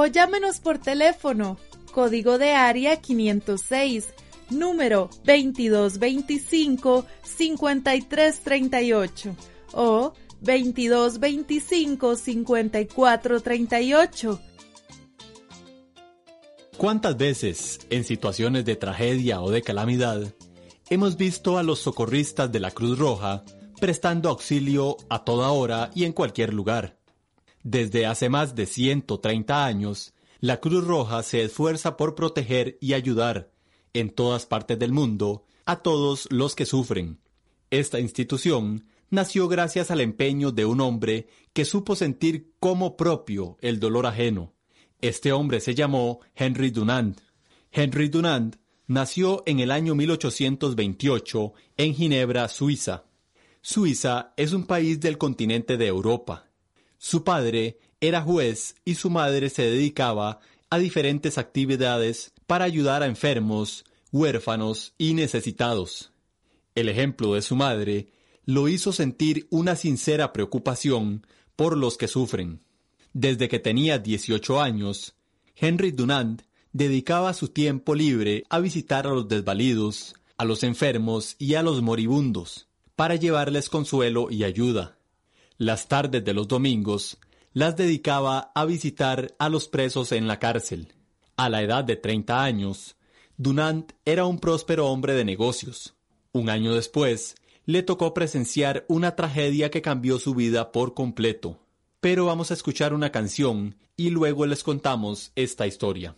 O llámenos por teléfono, código de área 506, número 2225-5338 o 2225-5438 ¿Cuántas veces, en situaciones de tragedia o de calamidad, hemos visto a los socorristas de la Cruz Roja prestando auxilio a toda hora y en cualquier lugar? Desde hace más de 130 años, la Cruz Roja se esfuerza por proteger y ayudar, en todas partes del mundo, a todos los que sufren. Esta institución nació gracias al empeño de un hombre que supo sentir como propio el dolor ajeno este hombre se llamó Henry Dunant. Henry Dunant nació en el año 1828 en Ginebra, Suiza. Suiza es un país del continente de Europa. Su padre era juez y su madre se dedicaba a diferentes actividades para ayudar a enfermos, huérfanos y necesitados. El ejemplo de su madre lo hizo sentir una sincera preocupación por los que sufren. Desde que tenía 18 años, Henry Dunant dedicaba su tiempo libre a visitar a los desvalidos, a los enfermos y a los moribundos, para llevarles consuelo y ayuda. Las tardes de los domingos las dedicaba a visitar a los presos en la cárcel. A la edad de 30 años, Dunant era un próspero hombre de negocios. Un año después, le tocó presenciar una tragedia que cambió su vida por completo pero vamos a escuchar una canción y luego les contamos esta historia.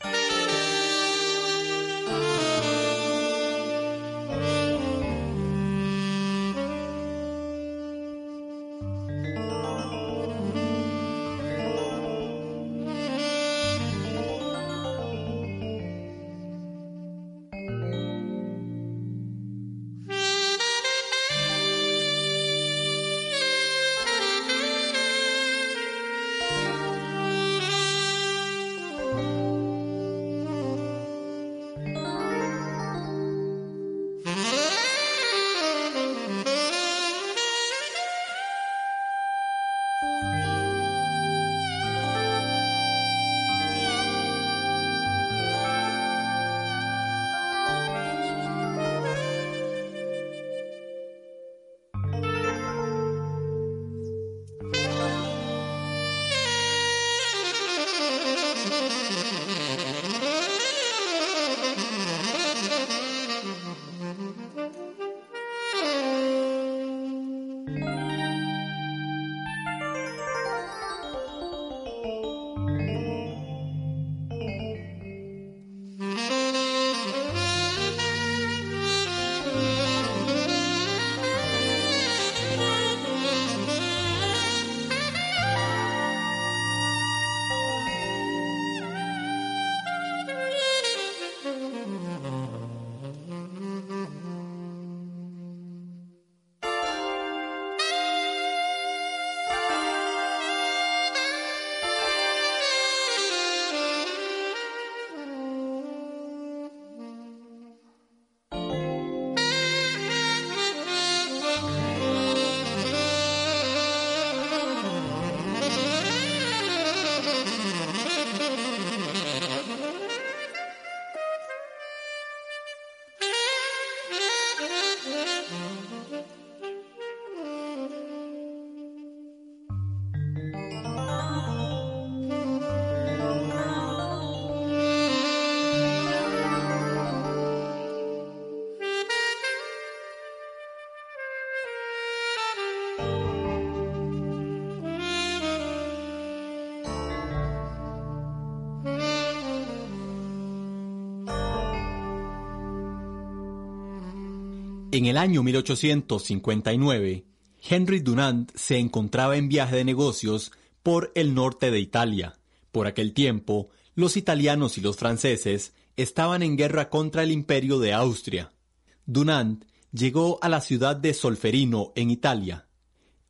En el año 1859, Henry Dunant se encontraba en viaje de negocios por el norte de Italia. Por aquel tiempo, los italianos y los franceses estaban en guerra contra el imperio de Austria. Dunant llegó a la ciudad de Solferino, en Italia.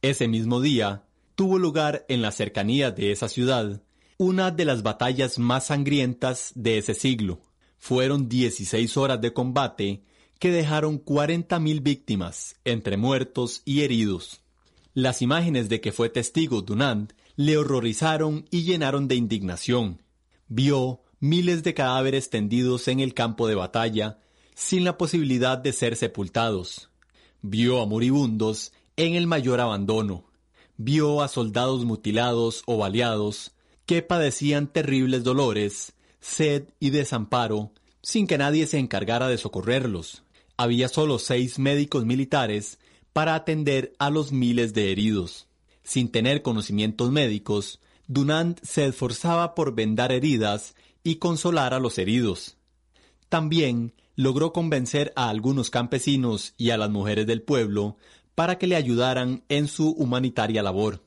Ese mismo día, tuvo lugar en la cercanía de esa ciudad una de las batallas más sangrientas de ese siglo. Fueron 16 horas de combate que dejaron 40.000 víctimas, entre muertos y heridos. Las imágenes de que fue testigo Dunant le horrorizaron y llenaron de indignación. Vio miles de cadáveres tendidos en el campo de batalla, sin la posibilidad de ser sepultados. Vio a moribundos en el mayor abandono. Vio a soldados mutilados o baleados que padecían terribles dolores, sed y desamparo, sin que nadie se encargara de socorrerlos había solo seis médicos militares para atender a los miles de heridos. Sin tener conocimientos médicos, Dunant se esforzaba por vendar heridas y consolar a los heridos. También logró convencer a algunos campesinos y a las mujeres del pueblo para que le ayudaran en su humanitaria labor.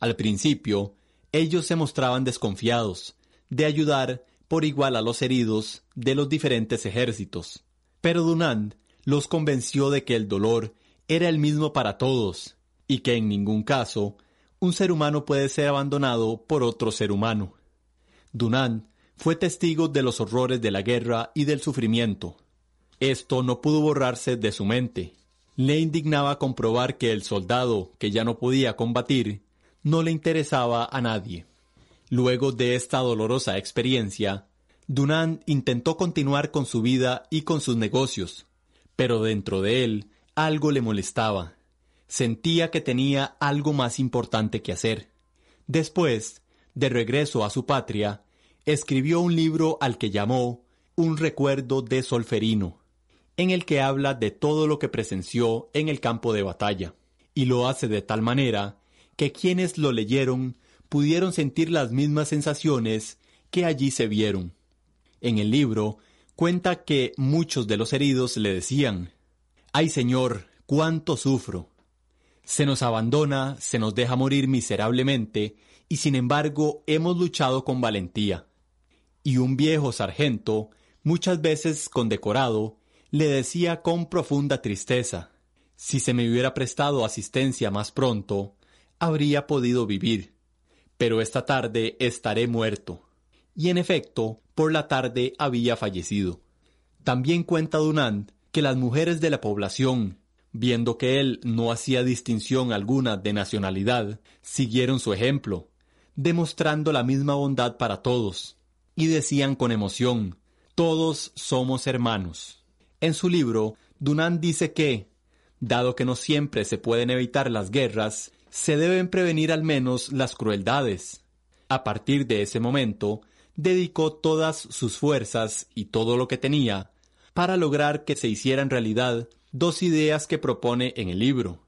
Al principio, ellos se mostraban desconfiados de ayudar por igual a los heridos de los diferentes ejércitos. Pero Dunant los convenció de que el dolor era el mismo para todos y que en ningún caso un ser humano puede ser abandonado por otro ser humano. Dunant fue testigo de los horrores de la guerra y del sufrimiento. Esto no pudo borrarse de su mente. Le indignaba comprobar que el soldado que ya no podía combatir no le interesaba a nadie. Luego de esta dolorosa experiencia, Dunant intentó continuar con su vida y con sus negocios, pero dentro de él algo le molestaba. Sentía que tenía algo más importante que hacer. Después, de regreso a su patria, escribió un libro al que llamó Un recuerdo de Solferino, en el que habla de todo lo que presenció en el campo de batalla, y lo hace de tal manera que quienes lo leyeron pudieron sentir las mismas sensaciones que allí se vieron. En el libro cuenta que muchos de los heridos le decían, Ay Señor, cuánto sufro. Se nos abandona, se nos deja morir miserablemente, y sin embargo hemos luchado con valentía. Y un viejo sargento, muchas veces condecorado, le decía con profunda tristeza, si se me hubiera prestado asistencia más pronto, habría podido vivir, pero esta tarde estaré muerto y en efecto, por la tarde había fallecido. También cuenta Dunant que las mujeres de la población, viendo que él no hacía distinción alguna de nacionalidad, siguieron su ejemplo, demostrando la misma bondad para todos, y decían con emoción, todos somos hermanos. En su libro, Dunant dice que, dado que no siempre se pueden evitar las guerras, se deben prevenir al menos las crueldades. A partir de ese momento, dedicó todas sus fuerzas y todo lo que tenía para lograr que se hicieran realidad dos ideas que propone en el libro.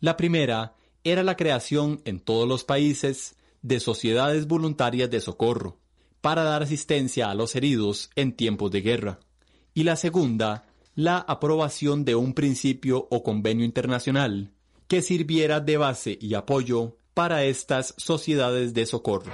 La primera era la creación en todos los países de sociedades voluntarias de socorro, para dar asistencia a los heridos en tiempos de guerra. Y la segunda, la aprobación de un principio o convenio internacional que sirviera de base y apoyo para estas sociedades de socorro.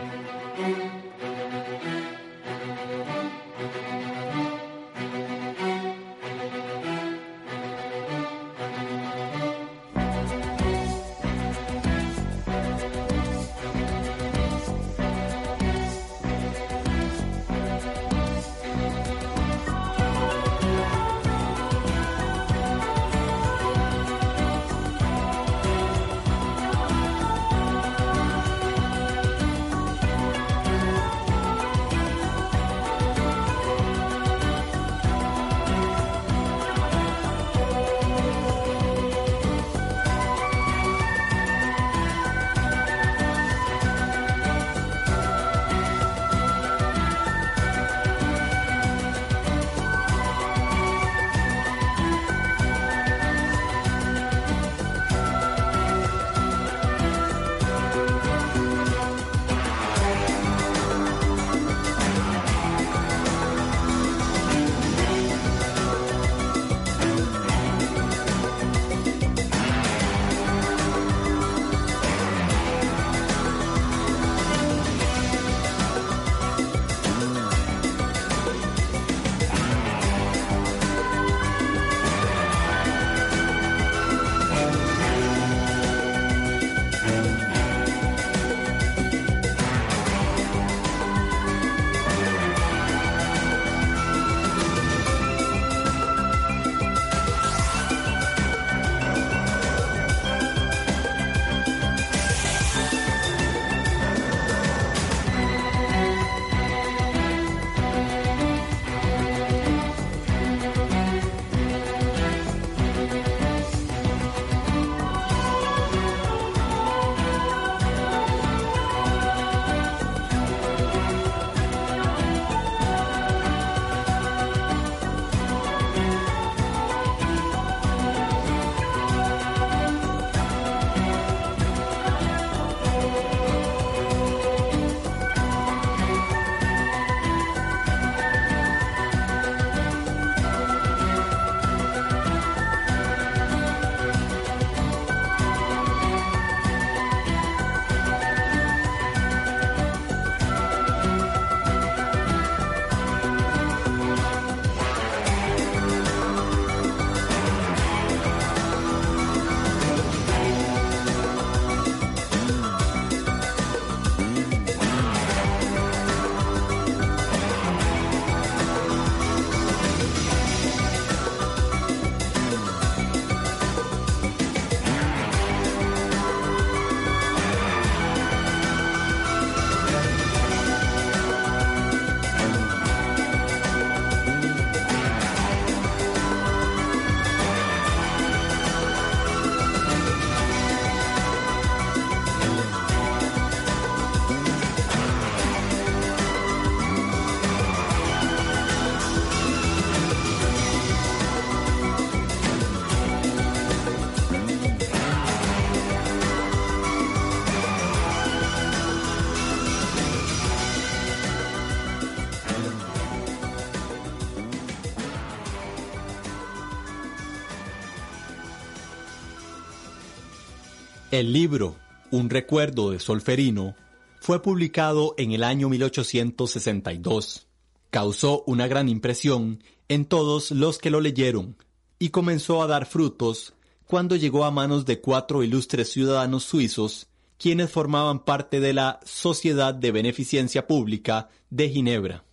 El libro Un recuerdo de Solferino fue publicado en el año 1862. Causó una gran impresión en todos los que lo leyeron y comenzó a dar frutos cuando llegó a manos de cuatro ilustres ciudadanos suizos, quienes formaban parte de la Sociedad de Beneficencia Pública de Ginebra.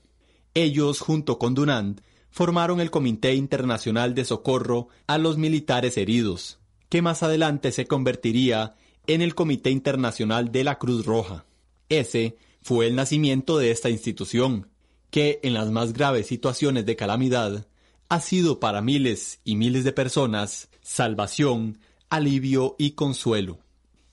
Ellos, junto con Dunant, formaron el Comité Internacional de Socorro a los Militares Heridos, que más adelante se convertiría en el Comité Internacional de la Cruz Roja. Ese fue el nacimiento de esta institución, que en las más graves situaciones de calamidad ha sido para miles y miles de personas salvación, alivio y consuelo.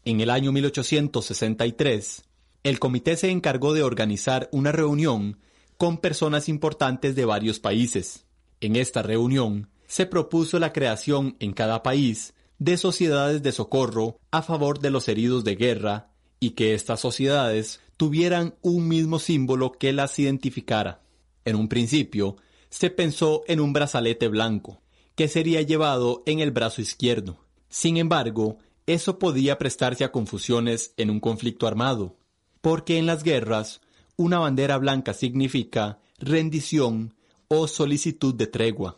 En el año 1863, el comité se encargó de organizar una reunión con personas importantes de varios países. En esta reunión se propuso la creación en cada país de sociedades de socorro a favor de los heridos de guerra y que estas sociedades tuvieran un mismo símbolo que las identificara. En un principio, se pensó en un brazalete blanco, que sería llevado en el brazo izquierdo. Sin embargo, eso podía prestarse a confusiones en un conflicto armado, porque en las guerras una bandera blanca significa rendición o solicitud de tregua.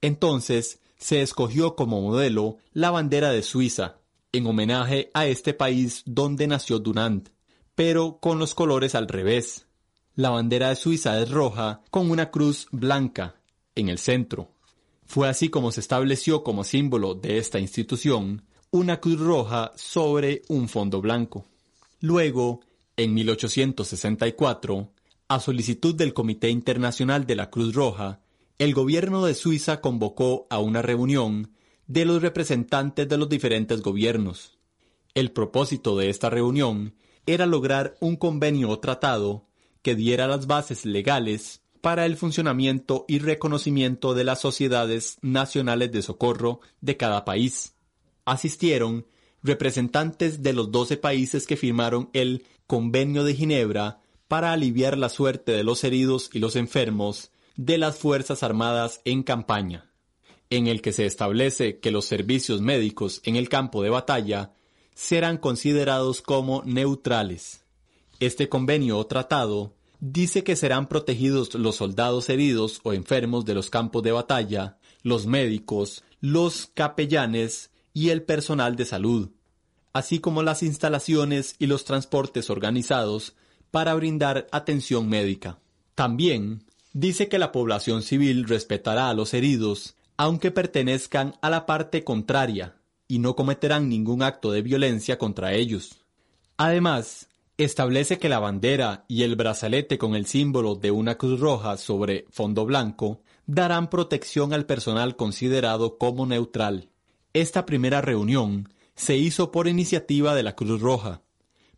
Entonces, se escogió como modelo la bandera de Suiza, en homenaje a este país donde nació Dunant, pero con los colores al revés. La bandera de Suiza es roja con una cruz blanca en el centro. Fue así como se estableció como símbolo de esta institución una cruz roja sobre un fondo blanco. Luego, en 1864, a solicitud del Comité Internacional de la Cruz Roja, el gobierno de Suiza convocó a una reunión de los representantes de los diferentes gobiernos. El propósito de esta reunión era lograr un convenio o tratado que diera las bases legales para el funcionamiento y reconocimiento de las sociedades nacionales de socorro de cada país. Asistieron representantes de los doce países que firmaron el Convenio de Ginebra para aliviar la suerte de los heridos y los enfermos de las Fuerzas Armadas en campaña, en el que se establece que los servicios médicos en el campo de batalla serán considerados como neutrales. Este convenio o tratado dice que serán protegidos los soldados heridos o enfermos de los campos de batalla, los médicos, los capellanes y el personal de salud, así como las instalaciones y los transportes organizados para brindar atención médica. También dice que la población civil respetará a los heridos aunque pertenezcan a la parte contraria y no cometerán ningún acto de violencia contra ellos. Además, establece que la bandera y el brazalete con el símbolo de una cruz roja sobre fondo blanco darán protección al personal considerado como neutral. Esta primera reunión se hizo por iniciativa de la Cruz Roja,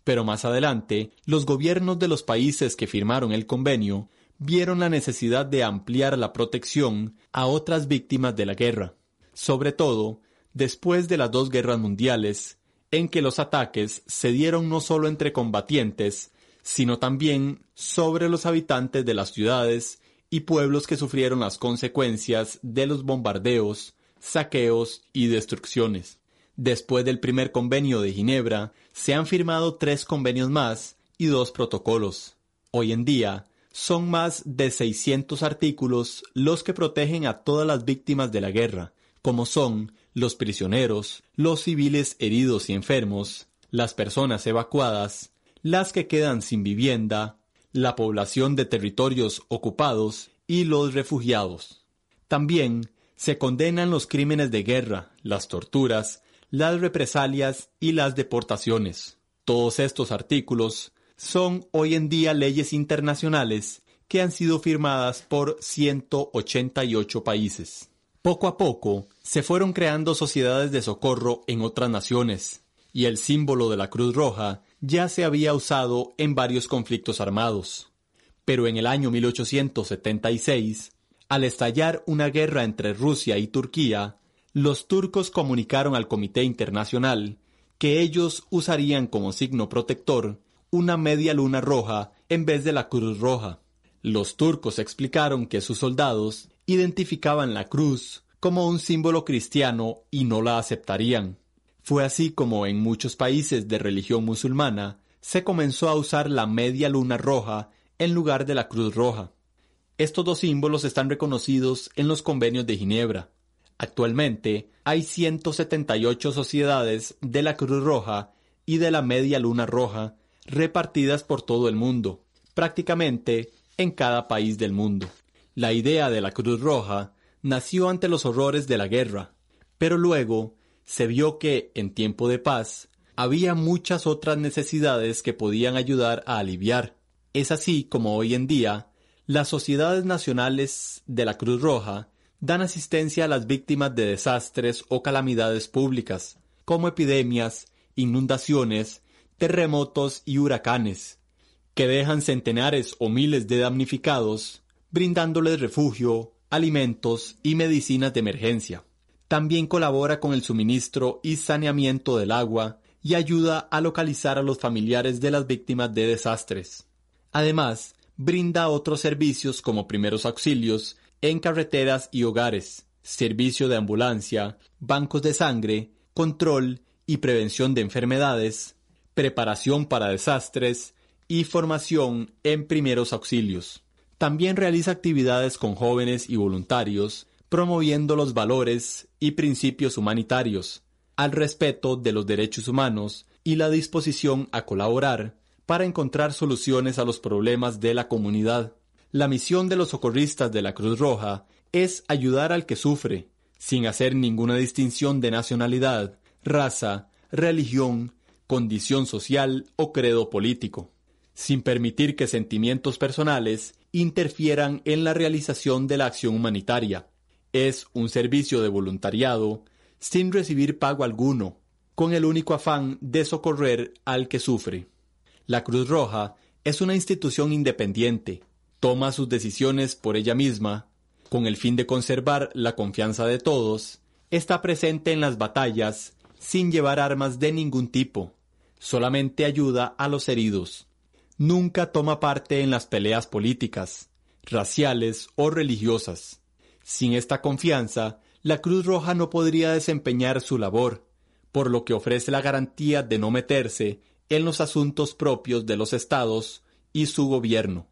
pero más adelante los gobiernos de los países que firmaron el convenio vieron la necesidad de ampliar la protección a otras víctimas de la guerra, sobre todo después de las dos guerras mundiales, en que los ataques se dieron no solo entre combatientes, sino también sobre los habitantes de las ciudades y pueblos que sufrieron las consecuencias de los bombardeos, saqueos y destrucciones. Después del primer convenio de Ginebra, se han firmado tres convenios más y dos protocolos. Hoy en día, son más de 600 artículos los que protegen a todas las víctimas de la guerra, como son los prisioneros, los civiles heridos y enfermos, las personas evacuadas, las que quedan sin vivienda, la población de territorios ocupados y los refugiados. También se condenan los crímenes de guerra, las torturas, las represalias y las deportaciones. Todos estos artículos son hoy en día leyes internacionales que han sido firmadas por 188 países. Poco a poco se fueron creando sociedades de socorro en otras naciones, y el símbolo de la Cruz Roja ya se había usado en varios conflictos armados. Pero en el año 1876, al estallar una guerra entre Rusia y Turquía, los turcos comunicaron al Comité Internacional que ellos usarían como signo protector una media luna roja en vez de la cruz roja. Los turcos explicaron que sus soldados identificaban la cruz como un símbolo cristiano y no la aceptarían. Fue así como en muchos países de religión musulmana se comenzó a usar la media luna roja en lugar de la cruz roja. Estos dos símbolos están reconocidos en los convenios de Ginebra. Actualmente hay 178 sociedades de la Cruz Roja y de la Media Luna Roja repartidas por todo el mundo, prácticamente en cada país del mundo. La idea de la Cruz Roja nació ante los horrores de la guerra, pero luego se vio que, en tiempo de paz, había muchas otras necesidades que podían ayudar a aliviar. Es así como hoy en día las sociedades nacionales de la Cruz Roja dan asistencia a las víctimas de desastres o calamidades públicas, como epidemias, inundaciones, terremotos y huracanes, que dejan centenares o miles de damnificados, brindándoles refugio, alimentos y medicinas de emergencia. También colabora con el suministro y saneamiento del agua y ayuda a localizar a los familiares de las víctimas de desastres. Además, brinda otros servicios como primeros auxilios en carreteras y hogares, servicio de ambulancia, bancos de sangre, control y prevención de enfermedades, preparación para desastres y formación en primeros auxilios. También realiza actividades con jóvenes y voluntarios, promoviendo los valores y principios humanitarios, al respeto de los derechos humanos y la disposición a colaborar para encontrar soluciones a los problemas de la comunidad. La misión de los socorristas de la Cruz Roja es ayudar al que sufre, sin hacer ninguna distinción de nacionalidad, raza, religión, condición social o credo político, sin permitir que sentimientos personales interfieran en la realización de la acción humanitaria. Es un servicio de voluntariado sin recibir pago alguno, con el único afán de socorrer al que sufre. La Cruz Roja es una institución independiente, toma sus decisiones por ella misma, con el fin de conservar la confianza de todos, está presente en las batallas sin llevar armas de ningún tipo, solamente ayuda a los heridos. Nunca toma parte en las peleas políticas, raciales o religiosas. Sin esta confianza, la Cruz Roja no podría desempeñar su labor, por lo que ofrece la garantía de no meterse en los asuntos propios de los estados y su gobierno.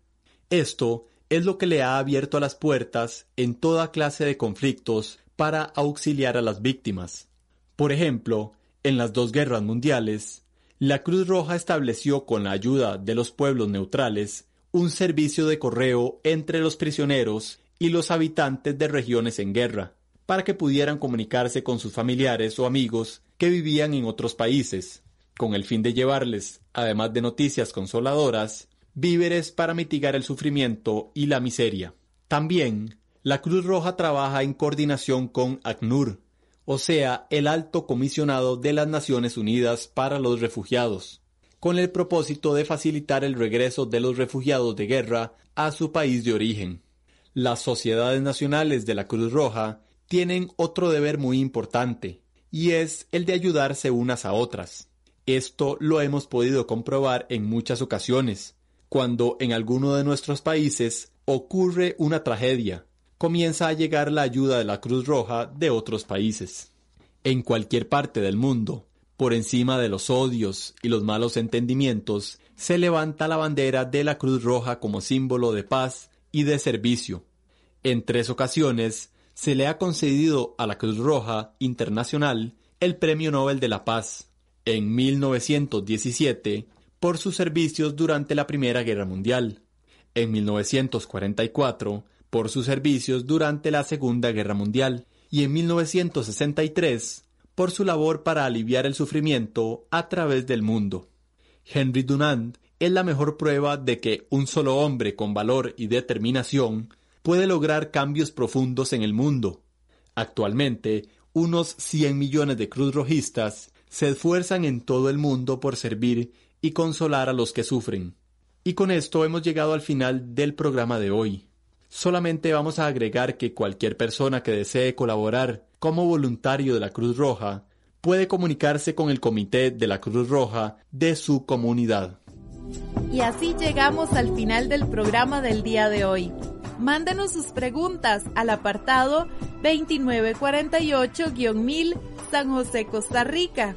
Esto es lo que le ha abierto las puertas en toda clase de conflictos para auxiliar a las víctimas. Por ejemplo, en las dos guerras mundiales, la Cruz Roja estableció con la ayuda de los pueblos neutrales un servicio de correo entre los prisioneros y los habitantes de regiones en guerra, para que pudieran comunicarse con sus familiares o amigos que vivían en otros países, con el fin de llevarles, además de noticias consoladoras, víveres para mitigar el sufrimiento y la miseria. También, la Cruz Roja trabaja en coordinación con ACNUR, o sea, el Alto Comisionado de las Naciones Unidas para los Refugiados, con el propósito de facilitar el regreso de los refugiados de guerra a su país de origen. Las sociedades nacionales de la Cruz Roja tienen otro deber muy importante, y es el de ayudarse unas a otras. Esto lo hemos podido comprobar en muchas ocasiones, cuando en alguno de nuestros países ocurre una tragedia, comienza a llegar la ayuda de la Cruz Roja de otros países. En cualquier parte del mundo, por encima de los odios y los malos entendimientos, se levanta la bandera de la Cruz Roja como símbolo de paz y de servicio. En tres ocasiones se le ha concedido a la Cruz Roja Internacional el Premio Nobel de la Paz, en 1917 por sus servicios durante la Primera Guerra Mundial, en 1944 por sus servicios durante la Segunda Guerra Mundial y en 1963 por su labor para aliviar el sufrimiento a través del mundo. Henry Dunant es la mejor prueba de que un solo hombre con valor y determinación puede lograr cambios profundos en el mundo. Actualmente, unos 100 millones de cruzrojistas se esfuerzan en todo el mundo por servir y consolar a los que sufren. Y con esto hemos llegado al final del programa de hoy. Solamente vamos a agregar que cualquier persona que desee colaborar como voluntario de la Cruz Roja puede comunicarse con el comité de la Cruz Roja de su comunidad. Y así llegamos al final del programa del día de hoy. Mándenos sus preguntas al apartado 2948-1000 San José, Costa Rica.